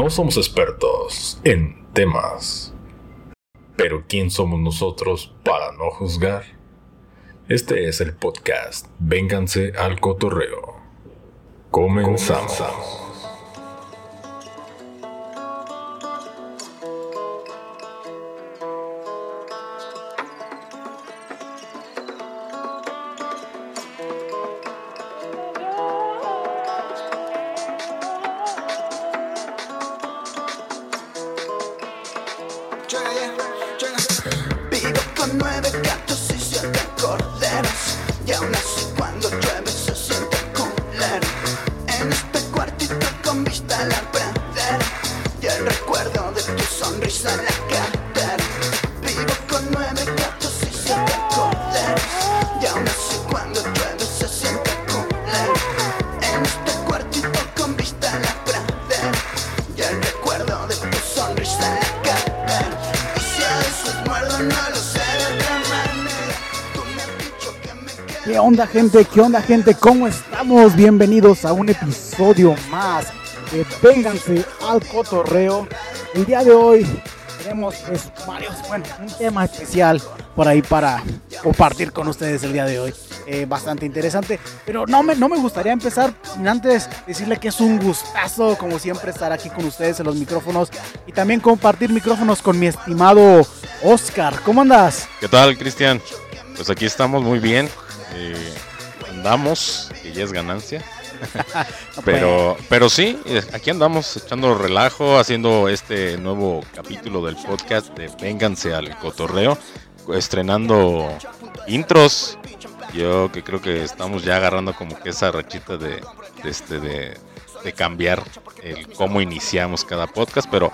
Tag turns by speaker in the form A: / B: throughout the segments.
A: No somos expertos en temas. Pero ¿quién somos nosotros para no juzgar? Este es el podcast Vénganse al Cotorreo. Comenzamos.
B: Onda gente? ¿Qué onda gente? ¿Cómo estamos? Bienvenidos a un episodio más de Vénganse al Cotorreo. El día de hoy tenemos pues, varios, un tema especial por ahí para compartir con ustedes el día de hoy. Eh, bastante interesante, pero no me, no me gustaría empezar sin antes decirle que es un gustazo, como siempre, estar aquí con ustedes en los micrófonos y también compartir micrófonos con mi estimado Oscar. ¿Cómo andas?
C: ¿Qué tal, Cristian? Pues aquí estamos muy bien. Eh, andamos, que ya es ganancia. Pero, pero sí, aquí andamos echando relajo, haciendo este nuevo capítulo del podcast de Vénganse al Cotorreo, estrenando intros. Yo que creo que estamos ya agarrando como que esa rachita de, de este de, de cambiar el cómo iniciamos cada podcast, pero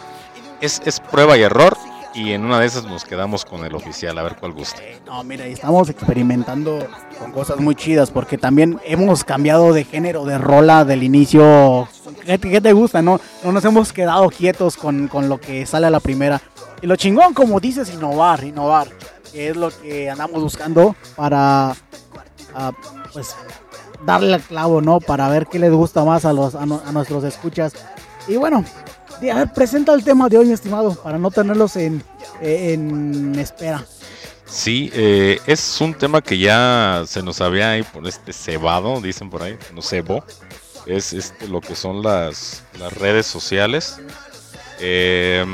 C: es, es prueba y error. Y en una de esas nos quedamos con el oficial, a ver cuál gusta.
B: No, mira, estamos experimentando con cosas muy chidas porque también hemos cambiado de género de rola del inicio. ¿Qué, te- qué te gusta? No, no nos hemos quedado quietos con, con lo que sale a la primera. Y lo chingón, como dices, innovar, innovar, que es lo que andamos buscando para, ah, pues, darle al clavo, ¿no? Para ver qué les gusta más a, los, a, no- a nuestros escuchas. Y bueno, a ver, presenta el tema de hoy, mi estimado, para no tenerlos en, en espera.
C: Sí, eh, es un tema que ya se nos había ahí por este cebado, dicen por ahí, no cebó. Es este, lo que son las, las redes sociales. Eh,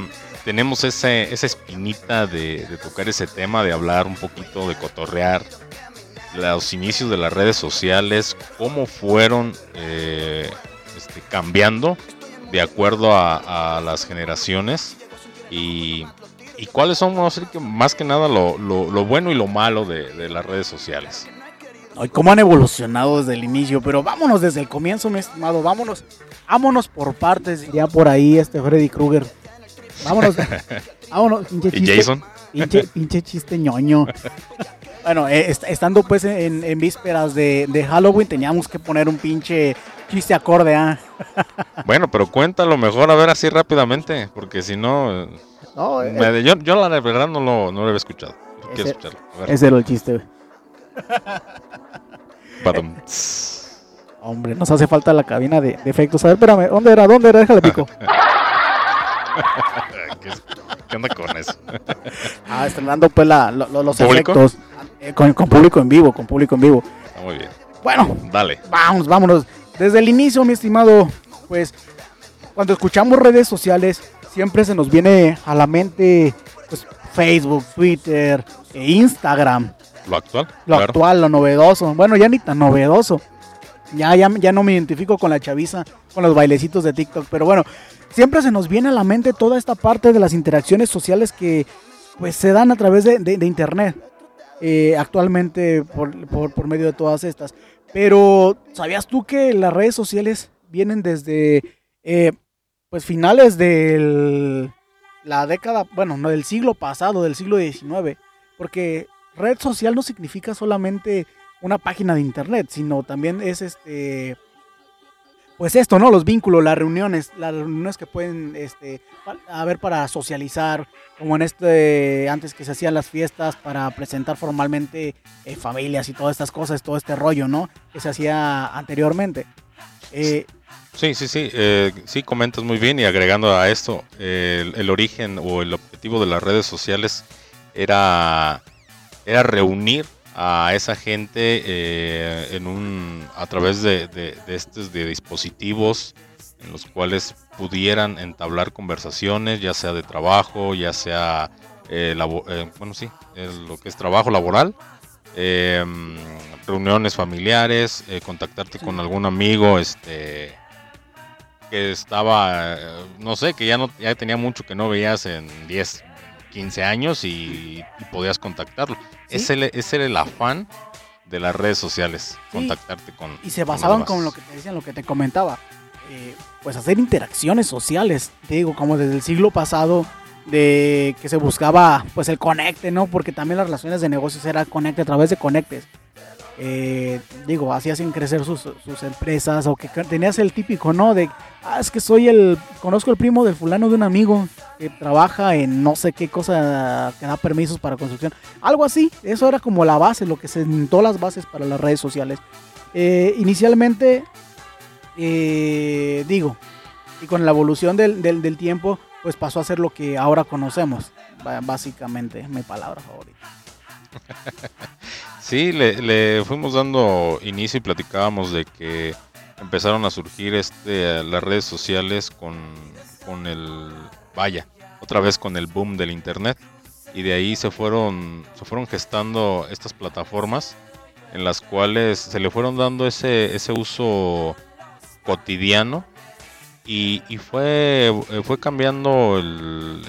C: tenemos ese, esa espinita de, de tocar ese tema, de hablar un poquito, de cotorrear los inicios de las redes sociales, cómo fueron eh, este, cambiando de acuerdo a, a las generaciones y, y cuáles son, más que nada, lo, lo- lo bueno y lo malo de, de las redes sociales.
B: Ay, cómo han evolucionado desde el inicio, pero vámonos desde el comienzo, mi estimado, vámonos, vámonos por partes, diría por ahí este Freddy Krueger. Vámonos, vámonos, pinche
C: ¿Y
B: chiste,
C: Jason?
B: pinche, pinche chiste ñoño. Bueno, eh, est- estando pues en, en vísperas de, de Halloween teníamos que poner un pinche chiste acorde, ¿ah?
C: Bueno, pero cuéntalo mejor, a ver así rápidamente, porque si no, eh,
B: No, eh,
C: me- yo, yo la verdad no lo, no lo había escuchado. Quiero
B: Ese-
C: escucharlo. A ver,
B: ese era el chiste. güey. Hombre, nos hace falta la cabina de, de efectos. A ver, espérame, ¿dónde era? ¿Dónde era? Déjale pico.
C: ¿Qué, qué onda con eso?
B: Ah, estrenando pues la, lo- lo- los
C: ¿Público?
B: efectos. Eh, con, con público en vivo, con público en vivo.
C: Está muy bien.
B: Bueno,
C: Dale.
B: Vamos, vámonos. Desde el inicio, mi estimado, pues cuando escuchamos redes sociales, siempre se nos viene a la mente pues, Facebook, Twitter e Instagram.
C: ¿Lo actual?
B: Lo
C: Claro.
B: actual, lo novedoso. Bueno, ya ni tan novedoso. Ya, ya, ya no me identifico con la chaviza, con los bailecitos de TikTok. Pero bueno, siempre se nos viene a la mente toda esta parte de las interacciones sociales que pues se dan a través de, de- de internet. eh, actualmente por, por- por medio de todas estas. Pero, ¿sabías tú que las redes sociales vienen desde eh, pues finales de la década, bueno, no del siglo pasado, del siglo XIX? Porque red social no significa solamente una página de internet, sino también es este pues esto, ¿no? Los vínculos, las reuniones, las reuniones que pueden este haber para socializar, como en este antes que se hacían las fiestas para presentar formalmente eh, familias y todas estas cosas, todo este rollo, ¿no? Que se hacía anteriormente. Eh,
C: Sí, sí, sí, eh, sí, comentas muy bien y agregando a esto, el, el origen o el objetivo de las redes sociales era, era reunir a esa gente eh, en un, a través de, de, de estos de dispositivos en los cuales pudieran entablar conversaciones, ya sea de trabajo, ya sea, eh, labo- eh, bueno, sí, el- lo que es trabajo laboral, eh, reuniones familiares, eh, contactarte con algún amigo, este que estaba, eh, no sé, que ya no ya tenía mucho que no veías en 10, 15 años y, y podías contactarlo.
B: Sí.
C: Ese, ese era el afán de las redes sociales,
B: Sí.
C: contactarte con
B: Y se basaban con lo que te decían, lo que te comentaba. eh, pues hacer interacciones sociales. Te digo, como desde el siglo pasado, de que se buscaba pues el conecte, ¿no? Porque también las relaciones de negocios era conecte a través de conectes. Eh, digo, así hacen crecer sus, sus empresas o que tenías el típico, ¿no? De, ah, es que soy el, conozco el primo del fulano de un amigo que trabaja en no sé qué cosa que da permisos para construcción. Algo así, eso era como la base, lo que sentó las bases para las redes sociales. Eh, inicialmente, eh, digo, y con la evolución del, del- tiempo, pues pasó a ser lo que ahora conocemos. Básicamente, mi palabra favorita.
C: Sí, le, le fuimos dando inicio y platicábamos de que empezaron a surgir este las redes sociales con, con el vaya, otra vez con el boom del internet. Y de ahí se fueron se fueron gestando estas plataformas en las cuales se le fueron dando ese ese uso cotidiano. Y, y fue fue cambiando el-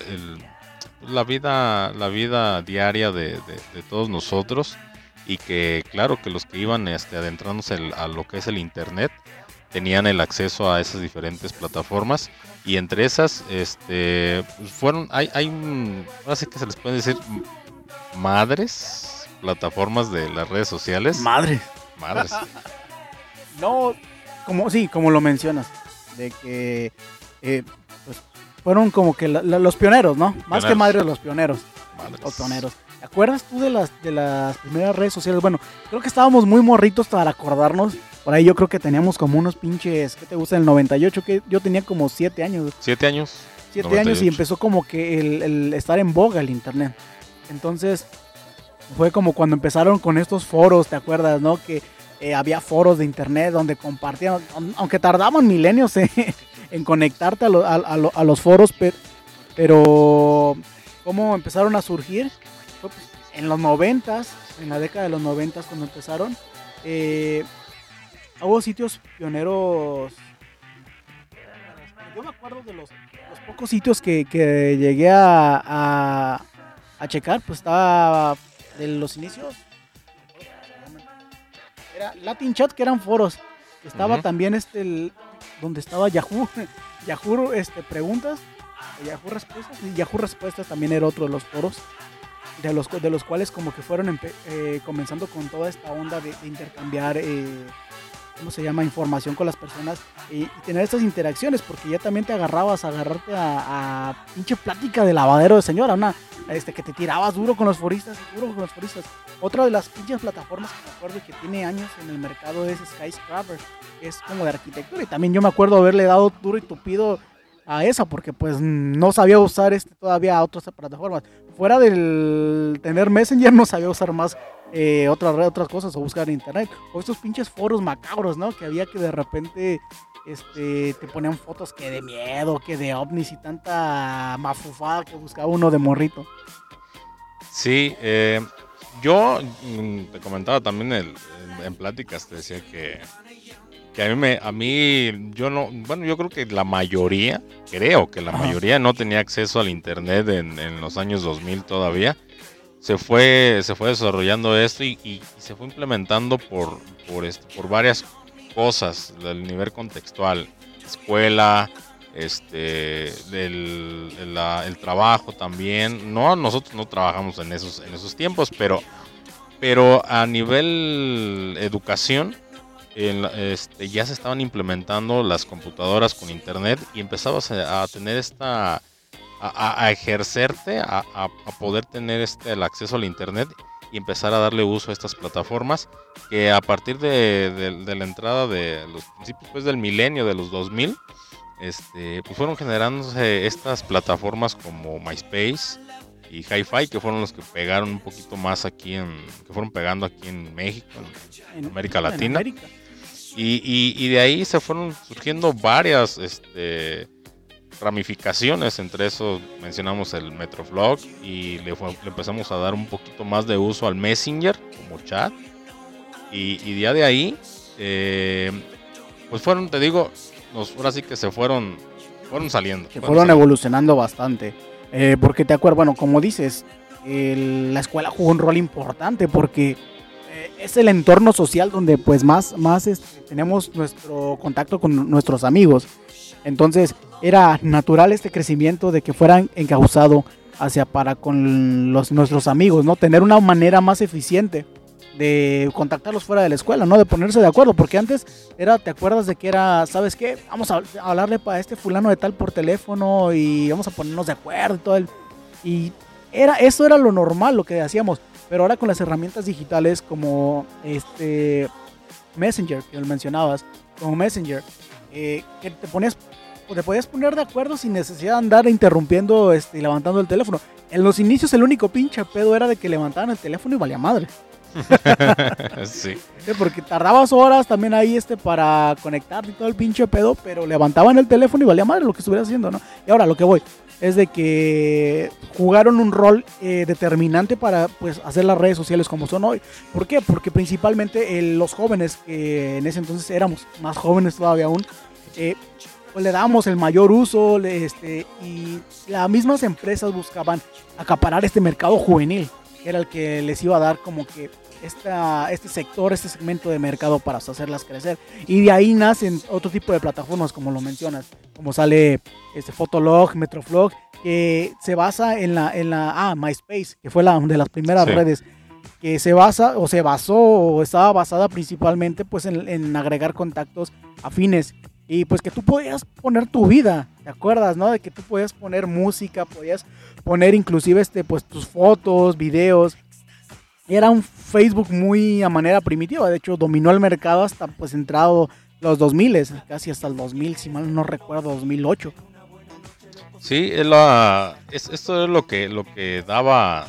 C: la vida la vida diaria de- de todos nosotros y que claro que los que iban este, adentrándose el- a lo que es el internet tenían el acceso a esas diferentes plataformas y entre esas este pues, fueron hay hay un ahora sí que se les puede decir madres plataformas de las redes sociales
B: Madre.
C: madres
B: No, como sí, como lo mencionas, de que eh, pues, fueron como que la- la- los pioneros, ¿no? Más que madres, los pioneros.
C: madres
B: Los pioneros. ¿Te acuerdas tú de las, de las primeras redes sociales? Bueno, creo que estábamos muy morritos para acordarnos. Por ahí yo creo que teníamos como unos pinches, ¿qué te gusta? El 98, que yo tenía como 7 años.
C: siete años
B: 7 años y
C: 98.
B: empezó como que el, el estar en boga el internet. Entonces, fue como cuando empezaron con estos foros, ¿te acuerdas, no? Que eh, había foros de internet donde compartían, aun- aunque tardaban milenios en, en conectarte a, lo- a- a lo- a los foros, pe- pero cómo empezaron a surgir Fue, pues, en los noventas, en la década de los noventas cuando empezaron, eh, hubo sitios pioneros. Yo me acuerdo de los, los pocos sitios que, que llegué a, a, a checar, pues estaba de los inicios. Era Latin Chat, que eran foros. Estaba también este, el- donde estaba Yahoo, Yahoo este, Preguntas, Yahoo Respuestas, y Yahoo Respuestas también era otro de los foros, de los, de los cuales como que fueron eh, comenzando con toda esta onda de, intercambiar, eh, ¿cómo se llama?, información con las personas y, tener estas interacciones, porque ya también te agarrabas agarrarte a, a pinche plática de lavadero de señora, una, este, que te tirabas duro con los foristas, duro con los foristas. Otra de las pinches plataformas que me acuerdo que tiene años en el mercado es Skyscraper, que es como de arquitectura. Y también yo me acuerdo haberle dado duro y tupido a esa, porque pues no sabía usar este todavía otras plataformas. Fuera del tener Messenger, no sabía usar más eh, otras otras cosas o buscar en internet. O estos pinches foros macabros, ¿no? Que había que de repente este, te ponían fotos que de miedo, que de ovnis y tanta mafufada que buscaba uno de morrito.
C: Sí, eh, yo mm, te comentaba también el- en, en pláticas, te decía que, que a mí, me, a mí, yo no, bueno, yo creo que la mayoría, creo que la
B: Ajá.
C: mayoría no tenía acceso al internet en, en los años 2000 todavía. Se fue, se fue desarrollando esto y, se fue implementando por, por, esto, por varias cosas, el nivel contextual, escuela, este del el, la- el trabajo también no nosotros no trabajamos en esos en esos tiempos pero pero a nivel educación en este, ya se estaban implementando las computadoras con internet y empezabas a, a tener esta a, ejercerte a, poder tener este el acceso al internet y empezar a darle uso a estas plataformas que a partir de, de- de la entrada de los principios pues, del milenio de los 2000 este, pues fueron generándose estas plataformas como MySpace y Hi-Fi que fueron los que pegaron un poquito más aquí en que fueron pegando aquí en México en
B: En-
C: América
B: en
C: Latina.
B: América.
C: Y, y- y de ahí se fueron surgiendo varias este, ramificaciones. Entre eso mencionamos el Metroflog y le, fue- le empezamos a dar un poquito más de uso al Messenger como chat. Y, y ya de ahí, eh, pues fueron, te digo, nos, ahora sí que se fueron, fueron saliendo.
B: que
C: fueron
B: fueron
C: saliendo.
B: evolucionando bastante. Eh, porque te acuerdas, bueno, como dices, el- la escuela jugó un rol importante porque eh, es el entorno social donde pues más, más este, tenemos nuestro contacto con nuestros amigos. Entonces era natural este crecimiento de que fueran encauzado hacia para con los, nuestros amigos, ¿no? Tener una manera más eficiente de contactarlos fuera de la escuela, ¿no? De ponerse de acuerdo, porque antes era, ¿te acuerdas de que era, ¿sabes qué? Vamos a hablarle para este fulano de tal por teléfono y vamos a ponernos de acuerdo y todo el... Y era, eso era lo normal, lo que hacíamos, pero ahora con las herramientas digitales como este Messenger, que lo mencionabas, como Messenger, eh, que te ponías, te podías poner de acuerdo sin necesidad de andar interrumpiendo este, y levantando el teléfono. En los inicios el único pinche pedo era de que levantaban el teléfono y valía madre.
C: sí.
B: Porque tardabas horas también ahí este para conectar y todo el pinche pedo, pero levantaban el teléfono y valía madre lo que estuvieras haciendo, ¿no? Y ahora lo que voy es de que jugaron un rol eh, determinante para pues hacer las redes sociales como son hoy. ¿Por qué? Porque principalmente eh, los jóvenes que en ese entonces éramos más jóvenes todavía aún, eh, pues le dábamos el mayor uso este, y las mismas empresas buscaban acaparar este mercado juvenil, que era el que les iba a dar como que esta, este sector, este segmento de mercado para hacerlas crecer. Y de ahí nacen otro tipo de plataformas, como lo mencionas, como sale este Fotolog, Metroflog, que se basa en la, en la, ah, MySpace, que fue la de las primeras
C: Sí.
B: redes, que se basa, o se basó, o estaba basada principalmente, pues, en, en agregar contactos afines. Y pues que tú podías poner tu vida, ¿te acuerdas, no? De que tú podías poner música, podías poner inclusive, este, pues, tus fotos, videos. Era un Facebook muy a manera primitiva, de hecho dominó el mercado hasta pues entrado los 2000, casi hasta el 2000, si mal no recuerdo, 2008.
C: Sí, la- es- esto es lo que, lo que daba,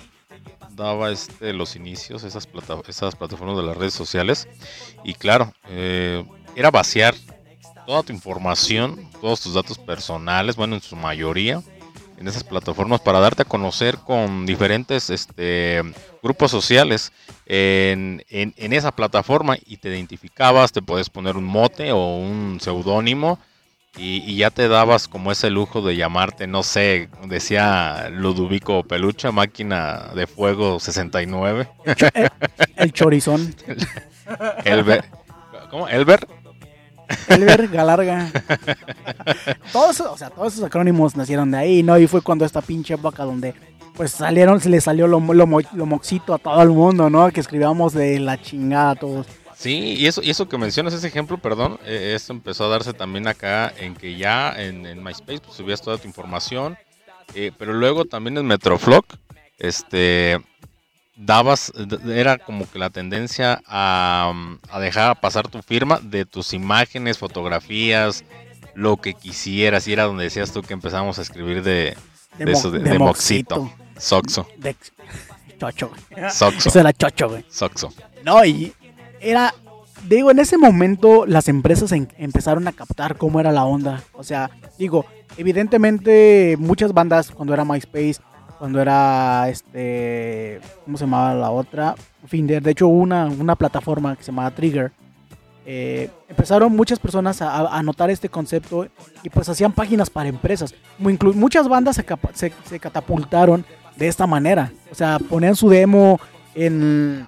C: daba este, los inicios, esas, plata- esas plataformas de las redes sociales. Y claro, eh, era vaciar toda tu información, todos tus datos personales, bueno, en su mayoría, en esas plataformas para darte a conocer con diferentes este, grupos sociales en, en- en esa plataforma y te identificabas, te puedes poner un mote o un seudónimo y, y ya te dabas como ese lujo de llamarte, no sé, decía Ludovico Peluche, máquina de fuego 69,
B: El chorizón,
C: Elber, ¿cómo? Elber,
B: Elber Galarga. Todos, o sea, todos esos acrónimos nacieron de ahí, ¿no? Y fue cuando esta pinche época donde pues salieron, se le salió lo, lo, lo moxito a todo el mundo, ¿no? Que escribíamos de la chingada a todos.
C: Sí, y eso, y eso que mencionas, ese ejemplo, perdón, eh, esto empezó a darse también acá en que ya en, en MySpace pues, subías toda tu información, eh, pero luego también en Metroflog, este, dabas, era como que la tendencia a, mm, a dejar pasar tu firma de tus imágenes, fotografías, lo que quisieras, y era donde decías tú que empezamos a escribir de, de, eso, de, de moxito, soxo,
B: De chocho, güey.
C: soxo,
B: Eso era chocho, güey.
C: soxo.
B: No, y era, digo, en ese momento las empresas en- empezaron a captar cómo era la onda. O sea, digo, evidentemente muchas bandas cuando era MySpace, cuando era este, ¿cómo se llamaba la otra? Finder, de hecho una, una plataforma que se llamaba Trigger. eh, empezaron muchas personas a, a- notar este concepto y pues hacían páginas para empresas. Muchas bandas se- se catapultaron de esta manera. O sea, ponían su demo en,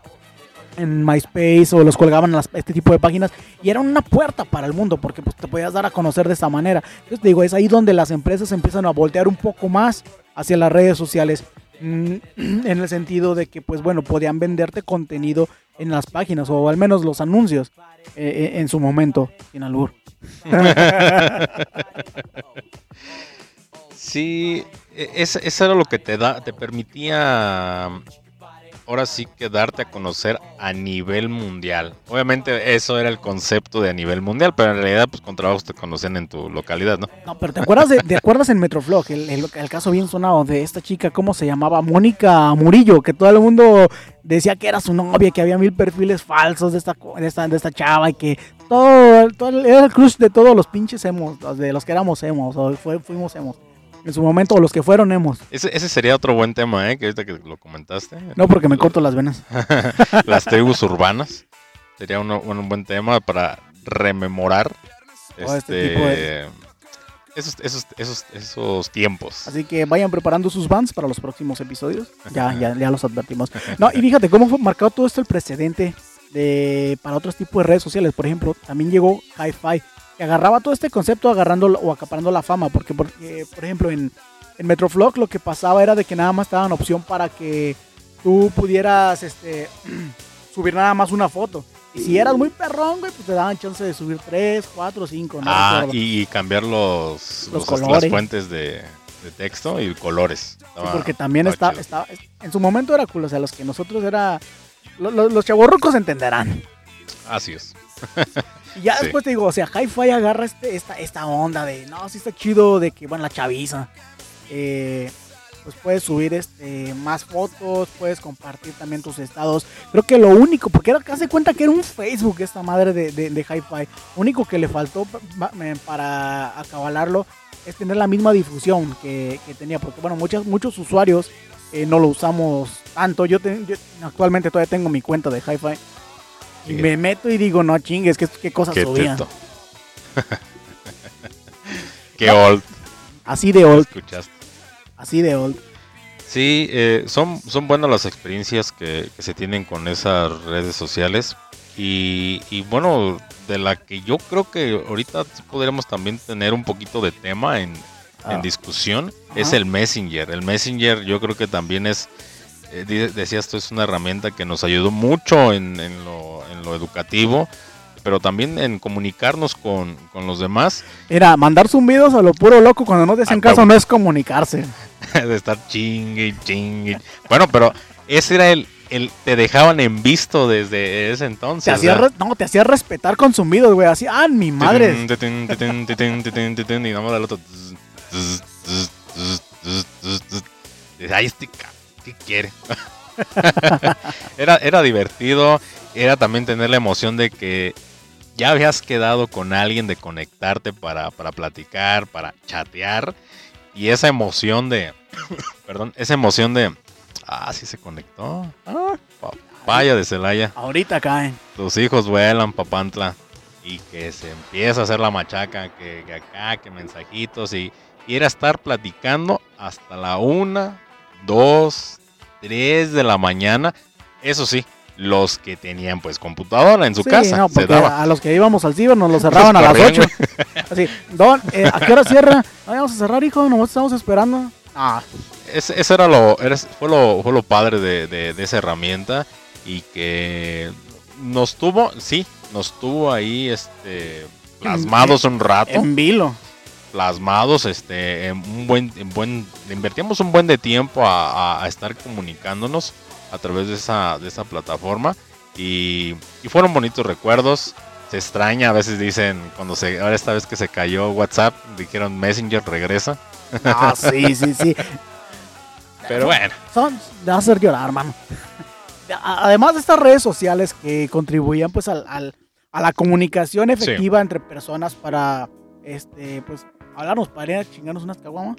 B: en MySpace o los colgaban en las- este tipo de páginas y era una puerta para el mundo porque pues, te podías dar a conocer de esta manera. Entonces te digo, es ahí donde las empresas empiezan a voltear un poco más hacia las redes sociales mm, en el sentido de que pues bueno, podían venderte contenido en las páginas o al menos los anuncios eh, eh, en su momento, sin albur.
C: Sí, e- es- eso era lo que te da, te permitía ahora sí que darte a conocer a nivel mundial. Obviamente eso era el concepto de a nivel mundial, pero en realidad pues con trabajos te conocen en tu localidad, ¿no?
B: No, pero ¿te acuerdas, de, ¿te acuerdas en Metroflog? El, caso bien sonado de esta chica, ¿cómo se llamaba? Mónica Murillo, que todo el mundo decía que era su novia, que había mil perfiles falsos de esta, de esta, de esta chava y que todo, todo era el crush de todos los pinches emos, los de los que éramos emos, o fuimos emos. En su momento, o los que fueron emos.
C: Ese, ese sería otro buen tema, ¿eh? Que ahorita que lo comentaste.
B: No porque me corto las venas.
C: Las tribus urbanas. Sería uno- un buen tema para rememorar
B: Todo
C: este,
B: este tipo de-
C: esos, esos, esos, esos tiempos.
B: Así que vayan preparando sus bands para los próximos episodios. Ya, ya, ya los advertimos. No, y fíjate cómo fue marcado todo esto el precedente de para otros tipos de redes sociales. Por ejemplo, también llegó Hi-Fi, que agarraba todo este concepto agarrando o acaparando la fama. Porque, porque, por ejemplo, en, en Metroflog lo que pasaba era de que nada más te daban opción para que tú pudieras este, subir nada más una foto. Y si eras muy perrón, güey, pues te daban chance de subir tres, cuatro, cinco, no
C: ah, y, cambiar los,
B: Los
C: los- las
B: colores.
C: fuentes de, de texto y colores.
B: Sí, porque también
C: estaba
B: está, en su momento era cool, o sea, los que nosotros era, lo- lo- los chavorrucos entenderán.
C: Así es.
B: Y ya
C: Sí.
B: después te digo, o sea, Hi-Fi agarra este, esta, esta onda de, no, sí está chido, de que, bueno, la chaviza, eh, pues puedes subir este, más fotos, puedes compartir también tus estados. Creo que lo único, porque era, hace cuenta que era un Facebook esta madre de, de, de Hi-Fi, lo único que le faltó pa- pa- para acabalarlo es tener la misma difusión que, que tenía, porque bueno, muchos, muchos usuarios eh, no lo usamos tanto. Yo, te- yo actualmente todavía tengo mi cuenta de Hi-Fi. Y me meto y digo, no chingues, ¿qué, qué cosas
C: Qué. Qué old
B: Así de old,
C: escuchaste.
B: así de old.
C: Sí, eh, son, son buenas las experiencias que, que se tienen con esas redes sociales. Y, y bueno, de la que yo creo que ahorita podríamos también tener un poquito de tema en, en
B: Ah.
C: discusión,
B: Ajá.
C: es el Messenger. El Messenger yo creo que también es, eh, decías tú, es una herramienta que nos ayudó mucho en, en lo, en lo educativo, pero también en comunicarnos con, con los demás.
B: Era mandar zumbidos a lo puro loco cuando no te hacen
C: Ah,
B: caso no es comunicarse.
C: de estar chingue chingue. Bueno, pero ese era el, el te dejaban en visto desde ese entonces.
B: Te hacía, re- no, te hacía respetar con zumbidos, güey. Así, ah, mi madre.
C: Y más al otro. Ay, este ca- ¿qué quiere? era, era divertido. Era también tener la emoción de que ya habías quedado con alguien de conectarte para, para platicar, para chatear. Y esa emoción de. perdón, esa emoción de. Ah, sí se conectó. Ah, papaya de Celaya.
B: Ahorita caen.
C: Tus hijos vuelan, papantla. Y que se empieza a hacer la machaca, que, que acá, que mensajitos. Y, y era estar platicando hasta la una, dos, tres de la mañana. Eso sí, los que tenían pues computadora en su
B: Sí,
C: casa.
B: no,
C: se
B: porque
C: daba.
B: a los que íbamos al ciber nos lo cerraban a las
C: corrían,
B: 8. Así, Don, eh, ¿a qué hora cierra? "No, vamos a cerrar, hijo, nomás estamos esperando. Ah,
C: Ese, ese era lo, era- fue lo, fue lo padre de, de- de esa herramienta y que nos tuvo, sí, nos tuvo ahí, este, plasmados un rato,
B: en vilo.
C: Plasmados, este, en un buen, en buen, invertíamos un buen de tiempo a, a- a estar comunicándonos a través de esa, de esa plataforma y, y fueron bonitos recuerdos. Se extraña, a veces dicen, cuando se, ahora esta vez que se cayó WhatsApp, dijeron Messenger regresa,
B: Ah, sí, sí, sí.
C: pero bueno.
B: Son de hacer llorar, mano. A- Además de estas redes sociales que contribuían pues al, al- a la comunicación efectiva entre personas para este pues hablarnos para ir a chingarnos unas caguamas.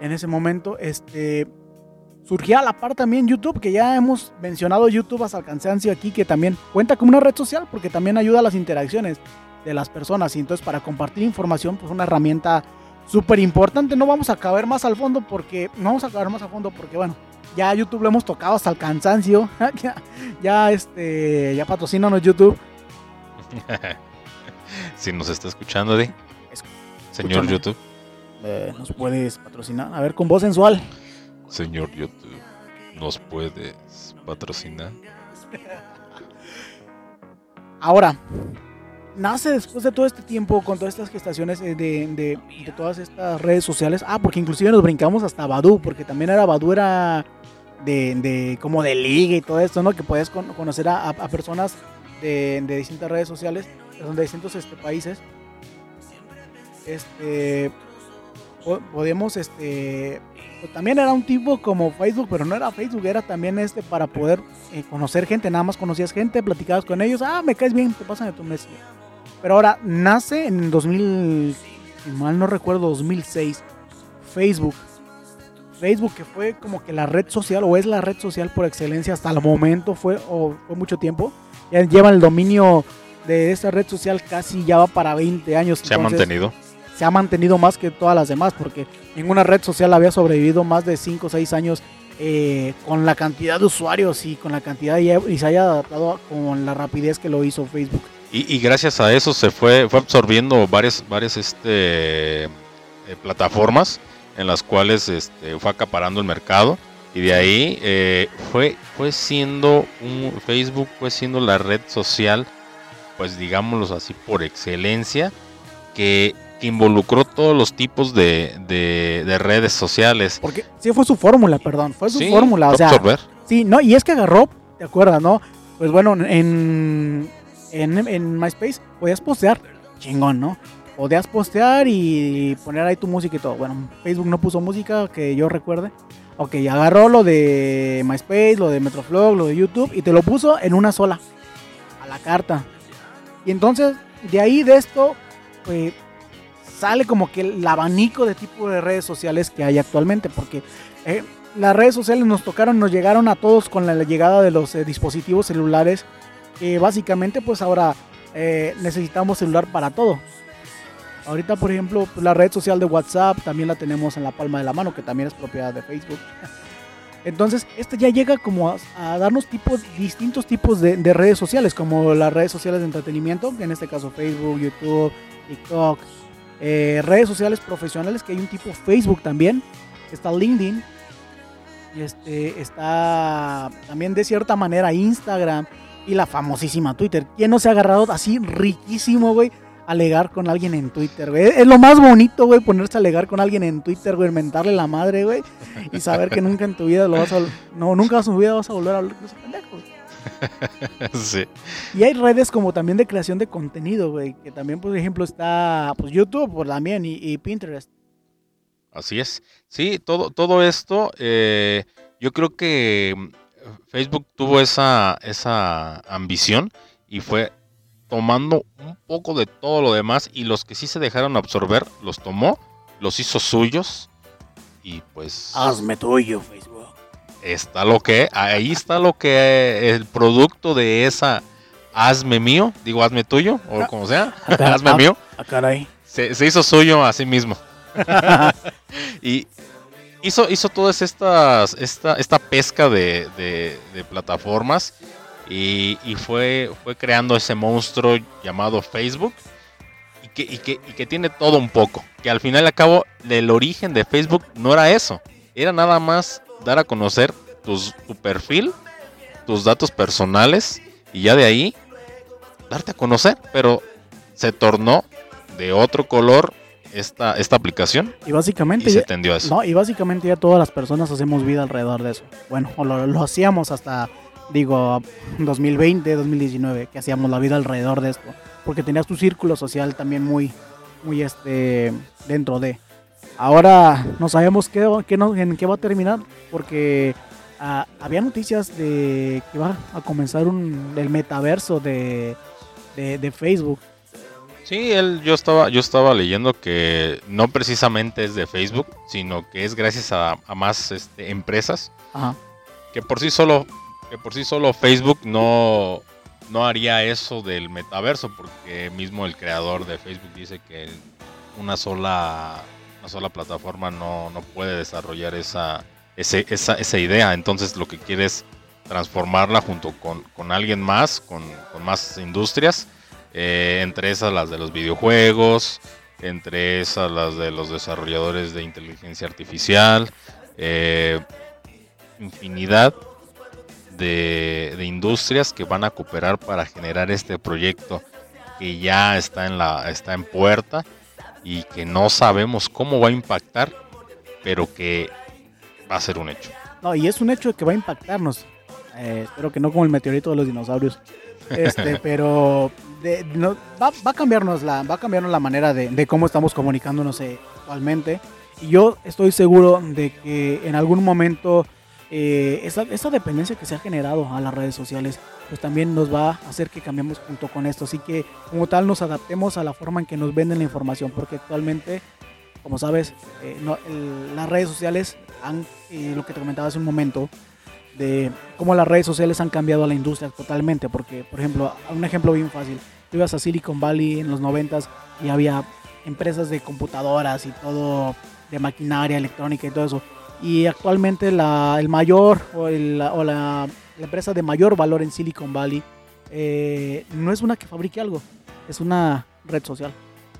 B: En ese momento, este surgía a la par también YouTube, que ya hemos mencionado YouTube hasta el cansancio aquí, que también cuenta como una red social porque también ayuda a las interacciones de las personas. Y entonces para compartir información, pues una herramienta súper importante. No vamos a caber más al fondo porque. No vamos a caber más a fondo porque, bueno, ya YouTube lo hemos tocado hasta el cansancio. ya, ya, este. Ya patrocínanos YouTube.
C: si nos está escuchando, Di. Señor
B: Escúchame.
C: YouTube.
B: Eh, nos puedes patrocinar. A ver, con voz sensual.
C: Señor YouTube. ¿Nos puedes patrocinar?
B: Ahora, nace después de todo este tiempo, con todas estas gestaciones eh, de, de- de todas estas redes sociales. Ah, porque inclusive nos brincamos hasta Badu, porque también era Badu, era de, de como de liga y todo esto, ¿no? Que puedes con- conocer a, personas de, de distintas redes sociales, de distintos este, países. Este, po- podíamos, este, pues también era un tipo como Facebook, pero no era Facebook, era también este para poder eh, conocer gente, nada más conocías gente, platicabas con ellos, ah, me caes bien, te pasan de tu mes. Pero ahora nace en 2000, si mal no recuerdo, 2006, Facebook. Facebook que fue como que la red social o es la red social por excelencia hasta el momento fue o fue mucho tiempo. Ya llevan el dominio de esta red social casi ya va para 20 años.
C: Se ha mantenido.
B: Se ha mantenido más que todas las demás, porque ninguna red social había sobrevivido más de 5 o 6 años eh, con la cantidad de usuarios y con la cantidad de, y se haya adaptado con la rapidez que lo hizo Facebook.
C: Y, gracias a eso se fue, fue absorbiendo varias, varias este, eh, plataformas en las cuales este, fue acaparando el mercado. Y de ahí eh, fue, fue siendo un Facebook, fue siendo la red social, pues digámoslo así, por excelencia, que, que involucró todos los tipos de, de- de redes sociales.
B: Porque sí fue su fórmula, perdón, fue su
C: Sí,
B: fórmula, o sea,
C: absorber.
B: sí, no, y es que agarró, ¿te acuerdas, no? Pues bueno, en, en, en MySpace podías postear, chingón, ¿no? Podías postear y poner ahí tu música y todo. Bueno, Facebook no puso música que yo recuerde. Ok, agarró lo de MySpace, lo de Metroflog, lo de YouTube y te lo puso en una sola, a la carta. Y entonces, de ahí de esto, pues sale como que el abanico de tipo de redes sociales que hay actualmente, porque eh, las redes sociales nos tocaron, nos llegaron a todos con la llegada de los eh, dispositivos celulares, que básicamente pues ahora eh, necesitamos celular para todo. Ahorita, por ejemplo, pues, la red social de WhatsApp también la tenemos en la palma de la mano, que también es propiedad de Facebook. Entonces, esto ya llega como a, darnos tipos, distintos tipos de, de redes sociales, como las redes sociales de entretenimiento, en este caso Facebook, YouTube, TikTok, eh, redes sociales profesionales, que hay un tipo Facebook también, está LinkedIn, este, está también de cierta manera Instagram y la famosísima Twitter. ¿Quién no se ha agarrado así riquísimo, güey? Alegar con alguien en Twitter, güey. Es lo más bonito, güey, ponerse a alegar con alguien en Twitter, güey, mentarle la madre, güey, y saber que nunca en tu vida lo vas a... No, nunca en tu vida vas a volver a hablar con ese pendejo.
C: sí.
B: Y hay redes como también de creación de contenido, güey, que también, por ejemplo, está pues YouTube por también y, y Pinterest.
C: Así es. Sí, todo, todo esto, eh, yo creo que mm, Facebook tuvo esa, esa ambición y fue tomando un poco de todo lo demás y los que sí se dejaron absorber, los tomó, los hizo suyos y pues
B: Hazme tuyo, Facebook.
C: Está lo que, ahí está lo que, el producto de esa hazme mío, digo hazme tuyo o como sea,
B: Acá-
C: hazme
B: ah,
C: mío,
B: Ah, caray.
C: se, se hizo suyo a sí mismo. y hizo, hizo todas estas, esta, esta pesca de, de- de plataformas y, y fue, fue creando ese monstruo llamado Facebook y que, y, que, y que tiene todo un poco. Que al final y al cabo el origen de Facebook no era eso, era nada más dar a conocer tus, tu perfil, tus datos personales y ya de ahí darte a conocer, pero se tornó de otro color esta, esta aplicación
B: Y básicamente,
C: y se tendió a eso.
B: no, y básicamente ya todas las personas hacemos vida alrededor de eso. Bueno, lo, lo hacíamos hasta, digo, 2020, 2019, que hacíamos la vida alrededor de esto. Porque tenías tu círculo social también muy, muy este, dentro de. Ahora no sabemos qué, qué no- en qué va a terminar, porque ah, había noticias de que va a comenzar un, el metaverso de, de, de Facebook.
C: Sí, él, yo estaba, yo estaba leyendo que no precisamente es de Facebook, sino que es gracias a, a más este, empresas
B: Ajá.
C: que por sí solo, que por sí solo Facebook no, no haría eso del metaverso, porque mismo el creador de Facebook dice que una sola, una sola plataforma no, no puede desarrollar esa, ese- esa, esa idea. Entonces lo que quiere es transformarla junto con, con alguien más, con, con más industrias, eh, entre esas las de los videojuegos, entre esas las de los desarrolladores de inteligencia artificial, eh, infinidad de, de industrias que van a cooperar para generar este proyecto que ya está en la está en puerta y que no sabemos cómo va a impactar, pero que va a ser un hecho.
B: No, y es un hecho que va a impactarnos. Eh, espero que no como el meteorito de los dinosaurios. Este, pero de- no- va, va a cambiarnos la, va a cambiarnos la manera de, de cómo estamos comunicándonos eh, actualmente. Y yo estoy seguro de que en algún momento eh, esa, esa dependencia que se ha generado a las redes sociales, pues también nos va a hacer que cambiemos junto con esto. Así que como tal nos adaptemos a la forma en que nos venden la información, porque actualmente, como sabes, eh, las redes sociales han, eh, lo que te comentaba hace un momento, de cómo las redes sociales han cambiado a la industria totalmente. Porque, por ejemplo, un ejemplo bien fácil, tú ibas a Silicon Valley en los 90s y había empresas de computadoras y todo, de maquinaria electrónica y todo eso. Y actualmente la, el mayor o, el- o la, la empresa de mayor valor en Silicon Valley eh, no es una que fabrique algo, es una red social.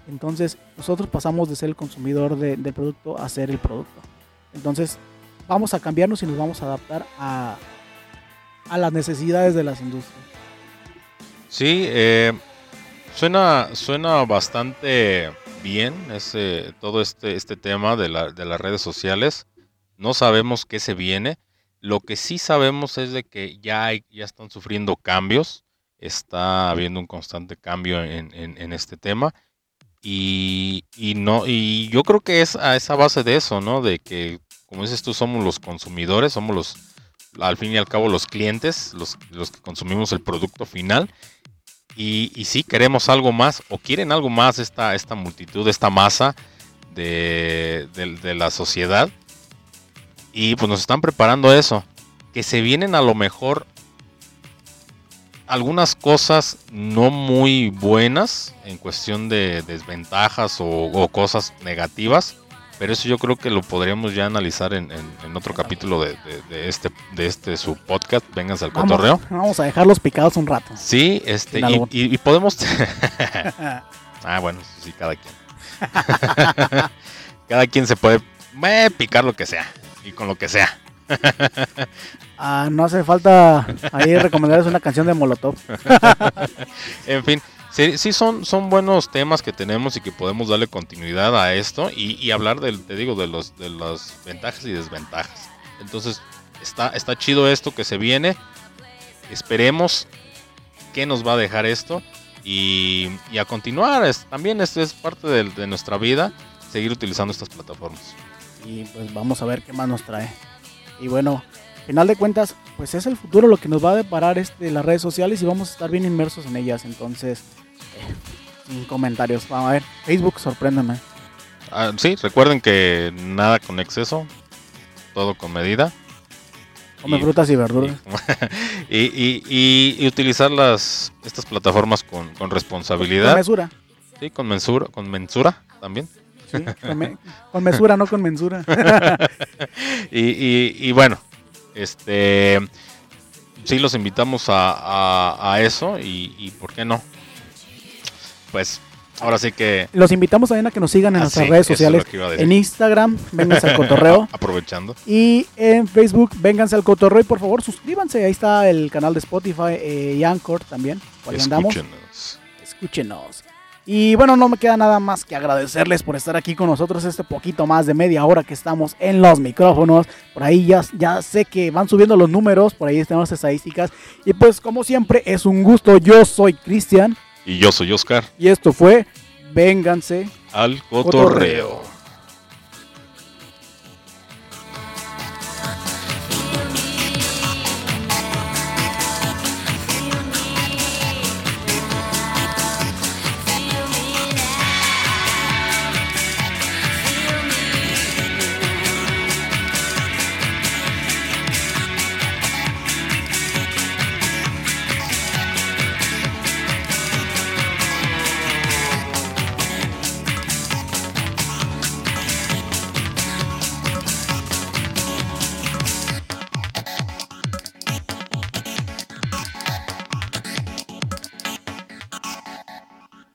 B: Entonces nosotros pasamos de ser el consumidor de- producto a ser el producto. Entonces vamos a cambiarnos y nos vamos a adaptar a, a las necesidades de las industrias.
C: Sí, eh, suena, suena bastante bien ese, todo este, este tema de las redes sociales. No sabemos qué se viene. Lo que sí sabemos es de que ya, hay, ya están sufriendo cambios. Está habiendo un constante cambio en, en- en este tema. Y, y no, y yo creo que es a esa base de eso, ¿no? De que, como dices tú, somos los consumidores, somos los, al fin y al cabo, los clientes, los, los que consumimos el producto final. Y, y sí queremos algo más, o quieren algo más esta, esta multitud, esta masa de, de- de la sociedad. Y pues nos están preparando eso. Que se vienen a lo mejor algunas cosas no muy buenas en cuestión de desventajas o, o cosas negativas. Pero eso yo creo que lo podríamos ya analizar en, en- en otro capítulo de, de- de este, de este su podcast. Vénganse al
B: Vamos,
C: cotorreo.
B: vamos a dejarlos picados un rato.
C: Sí, este, y,
B: albur.
C: y- y podemos. ah, bueno, sí, cada quien. cada quien se puede eh, picar lo que sea y con lo que sea.
B: Ah, no hace falta ahí recomendarles una canción de Molotov.
C: En fin, sí, sí son, son buenos temas que tenemos y que podemos darle continuidad a esto y, y hablar del, te digo, de los de las ventajas y desventajas. Entonces, está, está chido esto que se viene. Esperemos qué nos va a dejar esto. Y, y a continuar, es- también esto es parte del- de, nuestra vida, seguir utilizando estas plataformas.
B: Y pues vamos a ver qué más nos trae. Y bueno, final de cuentas, pues es el futuro lo que nos va a deparar este, las redes sociales y vamos a estar bien inmersos en ellas. Entonces, eh, sin comentarios. Vamos a ver, Facebook, sorpréndeme.
C: Ah, sí, recuerden que nada con exceso, todo con medida.
B: Come
C: Y-
B: frutas y verduras.
C: y, y- y- y utilizar las estas plataformas con, con
B: Con
C: responsabilidad
B: mesura.
C: sí, con mensura con mensura también
B: Sí, con, me- con mesura, no con mensura.
C: y, y- y bueno este sí los invitamos a, a- a eso y, y por qué no pues ahora sí que
B: Los invitamos también a que nos sigan en
C: Ah,
B: nuestras
C: sí,
B: redes sociales. En Instagram, vénganse al cotorreo.
C: aprovechando
B: Y en Facebook, vénganse al cotorreo y por favor suscríbanse. Ahí está el canal de Spotify eh, y Anchor también. Andamos.
C: escúchenos
B: Escúchenos. Y bueno, no me queda nada más que agradecerles por estar aquí con nosotros este poquito más de media hora que estamos en los micrófonos. Por ahí ya, ya sé que van subiendo los números, por ahí están las estadísticas. Y pues como siempre es un gusto. Yo soy Cristian
C: y yo soy Oscar
B: y esto fue Vénganse
C: al
B: Cotorreo.
C: cotorreo